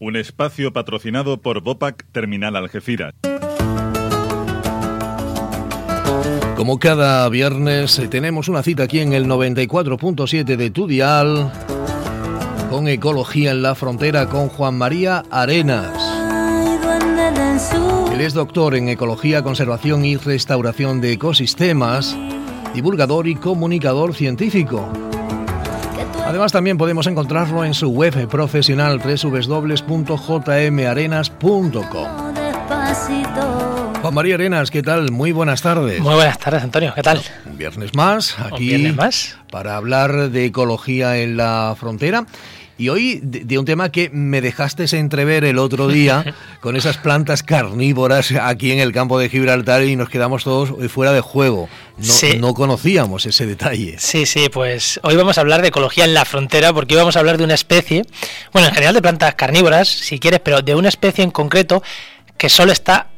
Un espacio patrocinado por Bopac Terminal Algeciras. Como cada viernes, eh, tenemos una cita aquí en el 94.7 de tu dial con Ecología en la Frontera con Juan María Arenas. Él es doctor en Ecología, Conservación y Restauración de Ecosistemas, divulgador y comunicador científico. Además también podemos encontrarlo en su web profesional www.jmararenas.com. Juan María Arenas, ¿qué tal? Muy buenas tardes. Muy buenas tardes, Antonio, ¿qué tal? Un viernes más, aquí Un viernes más. para hablar de ecología en la frontera. Y hoy de, de un tema que me dejaste entrever el otro día con esas plantas carnívoras aquí en el campo de Gibraltar y nos quedamos todos fuera de juego. No, Sí. no conocíamos ese detalle. Sí, sí, pues hoy vamos a hablar de ecología en la frontera porque hoy vamos a hablar de una especie, bueno, en general de plantas carnívoras, si quieres, pero de una especie en concreto que solo está,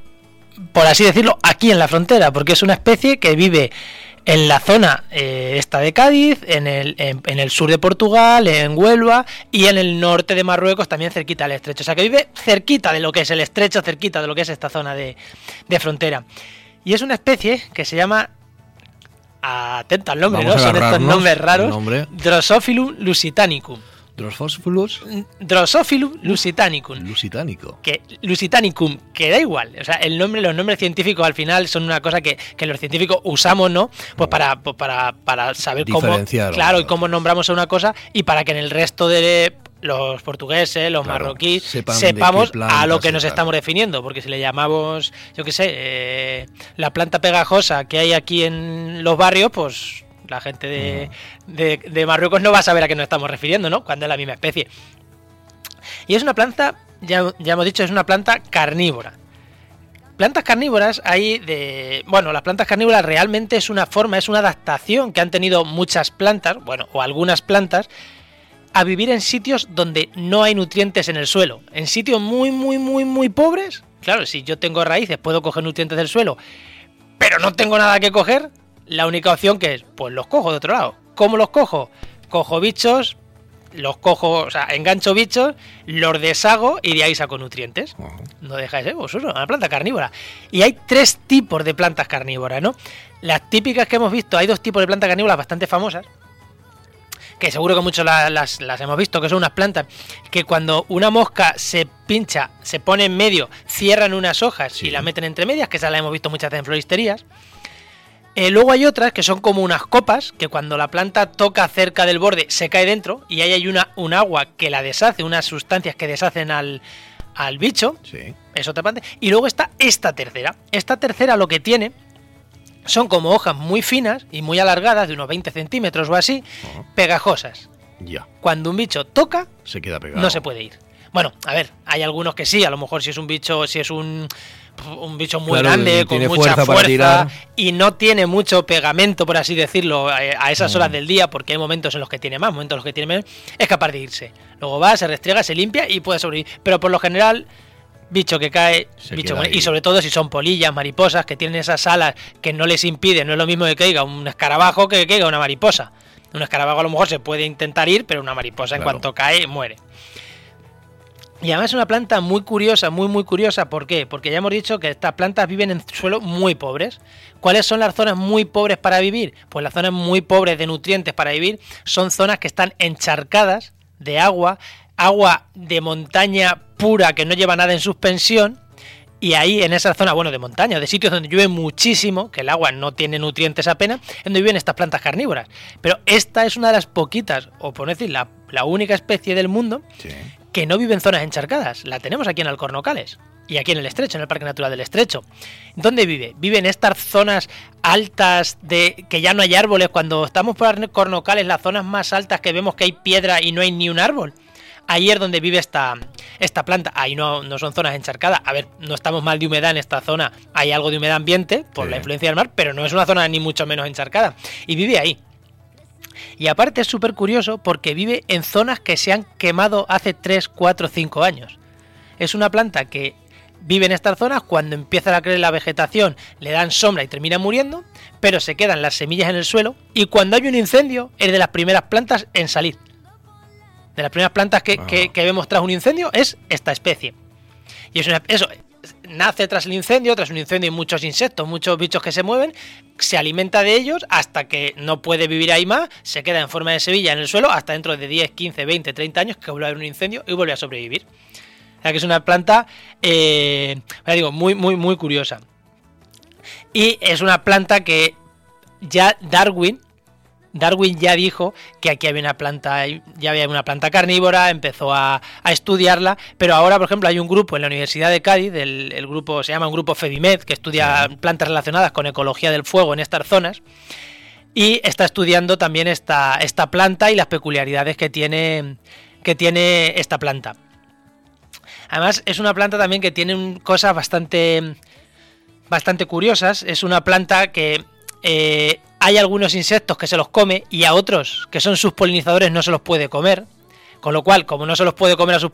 por así decirlo, aquí en la frontera, porque es una especie que vive en la zona eh, esta de Cádiz, en el, en, en el sur de Portugal, en Huelva y en el norte de Marruecos, también cerquita del estrecho. O sea que vive cerquita de lo que es el estrecho, cerquita de lo que es esta zona de, de frontera. Y es una especie que se llama Atento al nombre, Vamos ¿no? Son estos nombres raros. Drosophilum lusitanicum. Drosophilus Drosophilum lusitanicum. lusitánico. Que lusitanicum, que da igual. O sea, el nombre, los nombres científicos al final son una cosa que, que los científicos usamos, ¿no? Pues para, pues para, para saber cómo. Diferenciar, Claro, y cómo nombramos a una cosa y para que en el resto de los portugueses, los Claro, marroquíes, sepamos a lo que nos estamos definiendo. Porque si le llamamos, yo qué sé, eh, la planta pegajosa que hay aquí en los barrios, pues la gente de, de, de Marruecos no va a saber a qué nos estamos refiriendo, ¿no? Cuando es la misma especie. Y es una planta, ya, ya hemos dicho, es una planta carnívora. Plantas carnívoras hay de... Bueno, las plantas carnívoras realmente es una forma, es una adaptación que han tenido muchas plantas, bueno, o algunas plantas, a vivir en sitios donde no hay nutrientes en el suelo. En sitios muy, muy, muy, muy pobres. Claro, si yo tengo raíces, puedo coger nutrientes del suelo, pero no tengo nada que coger. La única opción que es, pues los cojo de otro lado. ¿Cómo los cojo? Cojo bichos, los cojo, o sea, engancho bichos, los deshago y de ahí saco nutrientes. No deja de ser, pues eso, una planta carnívora. Y hay tres tipos de plantas carnívoras, ¿no? Las típicas que hemos visto, hay dos tipos de plantas carnívoras bastante famosas, que seguro que muchos la- las, las hemos visto, que son unas plantas que cuando una mosca se pincha, se pone en medio, cierran unas hojas Sí. y la meten entre medias, que esas las hemos visto muchas veces en floristerías. Eh, luego hay otras que son como unas copas, que cuando la planta toca cerca del borde se cae dentro y ahí hay una, un agua que la deshace, unas sustancias que deshacen al, al bicho, Sí. es otra planta. Y luego está esta tercera. Esta tercera lo que tiene son como hojas muy finas y muy alargadas, de unos 20 centímetros o así, pegajosas. Ya. Cuando un bicho toca, Se queda pegado. no se puede ir. Bueno, a ver, hay algunos que sí, a lo mejor si es un bicho, si es un, un bicho muy Claro, grande, con mucha fuerza y no tiene mucho pegamento, por así decirlo, a esas Mm. horas del día, porque hay momentos en los que tiene más, momentos en los que tiene menos, es capaz de irse. Luego va, se restriega, se limpia y puede sobrevivir. Pero por lo general, bicho que cae, bicho y sobre todo si son polillas, mariposas, que tienen esas alas que no les impiden, no es lo mismo que caiga un escarabajo que caiga una mariposa. Un escarabajo a lo mejor se puede intentar ir, pero una mariposa en cuanto cae muere. Y además es una planta muy curiosa, muy muy curiosa. ¿Por qué? Porque ya hemos dicho que estas plantas viven en suelos muy pobres. ¿Cuáles son las zonas muy pobres para vivir? Pues las zonas muy pobres de nutrientes para vivir son zonas que están encharcadas de agua, agua de montaña pura que no lleva nada en suspensión. Y ahí en esa zona, bueno, de montaña, de sitios donde llueve muchísimo, que el agua no tiene nutrientes apenas, es donde viven estas plantas carnívoras. Pero esta es una de las poquitas, o por decir la, única especie del mundo. Que no vive en zonas encharcadas. La tenemos aquí en Alcornocales y aquí en el Estrecho, en el Parque Natural del Estrecho. ¿Dónde vive? Vive en estas zonas altas de que ya no hay árboles. Cuando estamos por Alcornocales, las zonas más altas que vemos que hay piedra y no hay ni un árbol. Ahí es donde vive esta, esta planta. Ahí no, no son zonas encharcadas. A ver, no estamos mal de humedad en esta zona. Hay algo de humedad ambiente por Sí. la influencia del mar, pero no es una zona ni mucho menos encharcada. Y vive ahí. Y aparte es súper curioso porque vive en zonas que se han quemado hace 3, 4, 5 años. Es una planta que vive en estas zonas, cuando empieza a crecer la vegetación le dan sombra y termina muriendo, pero se quedan las semillas en el suelo y cuando hay un incendio es de las primeras plantas en salir. de las primeras plantas que, Ah. que- que vemos tras un incendio es esta especie. Y es una, eso, nace tras el incendio, tras un incendio hay muchos insectos, muchos bichos que se mueven, se alimenta de ellos hasta que no puede vivir ahí más, se queda en forma de sevilla en el suelo hasta dentro de 10, 15, 20, 30 años que vuelve a haber un incendio y vuelve a sobrevivir. O sea que es una planta, eh, digo, muy, muy, muy curiosa. Y es una planta que ya Darwin, Darwin ya dijo que aquí había una planta, ya había una planta carnívora, empezó a, a estudiarla, pero ahora, por ejemplo, hay un grupo en la Universidad de Cádiz, el, el grupo se llama un grupo FEDIMED, que estudia plantas relacionadas con ecología del fuego en estas zonas, y está estudiando también esta, esta planta y las peculiaridades que tiene, que tiene esta planta. Además, es una planta también que tiene cosas bastante, bastante curiosas. Es una planta que eh, hay algunos insectos que se los come y a otros que son sus polinizadores no se los puede comer. Con lo cual, como no se los puede comer a sus...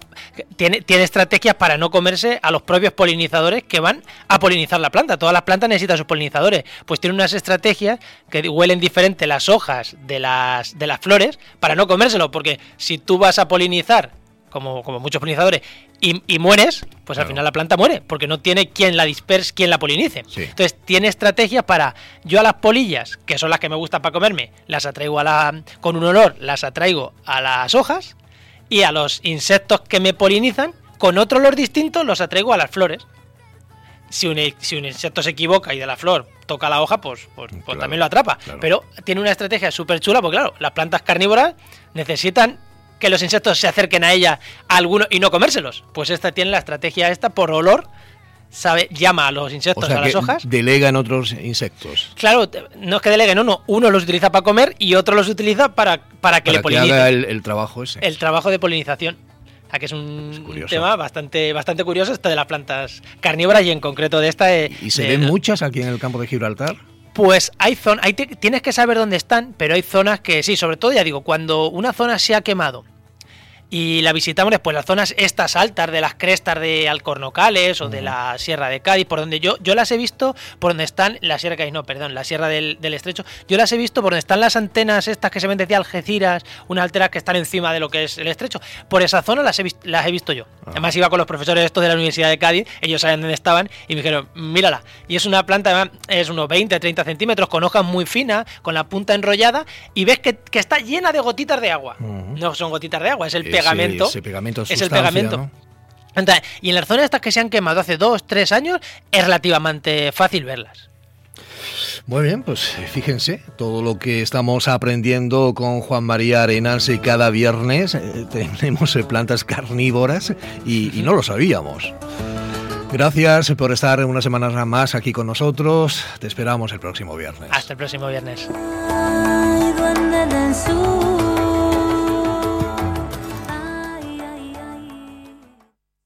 Tiene, tiene estrategias para no comerse a los propios polinizadores que van a polinizar la planta. Todas las plantas necesitan sus polinizadores. Pues tiene unas estrategias que huelen diferente las hojas de las, de las flores para no comérselo. Porque si tú vas a polinizar, como, como muchos polinizadores, y, y mueres, pues al final la planta muere. Porque no tiene quien la disperse, quien la polinice. Sí. Entonces tiene estrategias para yo a las polillas, que son las que me gustan para comerme, las atraigo a la con un olor, las atraigo a las hojas y a los insectos que me polinizan con otro olor distinto los atraigo a las flores. Si un, si un insecto se equivoca y de la flor toca la hoja, pues, pues, pues también lo atrapa. claro. Pero tiene una estrategia súper chula, porque claro, las plantas carnívoras necesitan que los insectos se acerquen a ella a alguno y no comérselos. Pues esta tiene la estrategia esta por olor, sabe, llama a los O insectos sea a las que hojas. delegan otros insectos. Claro, no es que delegue, no, no. Uno los utiliza para comer y otro los utiliza para, para que para le que polinicen. haga el, el trabajo ese. El trabajo de polinización. O sea, que es un Es curioso. tema bastante, bastante curioso este de las plantas carnívoras y en concreto de esta. eh, ¿Y se de- ven muchas aquí en el campo de Gibraltar? Pues hay zonas, tienes que saber dónde están, pero hay zonas que sí, sobre todo ya digo, cuando una zona se ha quemado y la visitamos después, las zonas estas altas de las crestas de Alcornocales o de la Sierra de Cádiz, por donde yo, yo las he visto, por donde están, la Sierra de Cádiz, no, perdón, la Sierra del, del Estrecho, yo las he visto por donde están las antenas estas que se ven desde Algeciras, unas alteras que están encima de lo que es el Estrecho, por esa zona las he, las he visto yo. Además iba con los profesores estos de la Universidad de Cádiz, ellos saben dónde estaban y me dijeron, mírala, y es una planta, además, es unos 20, 30 centímetros, con hojas muy finas, con la punta enrollada, y ves que, que está llena de gotitas de agua. No son gotitas de agua, es el pegamento. ese pegamento es el pegamento. ¿no? Entonces, y en las zonas estas que se han quemado hace dos, tres años, es relativamente fácil verlas. Muy bien, pues fíjense, todo lo que estamos aprendiendo con Juan María Arenas y cada viernes eh, tenemos eh, plantas carnívoras y, y no lo sabíamos. Gracias por estar una semana más aquí con nosotros. Te esperamos el próximo viernes. Hasta el próximo viernes.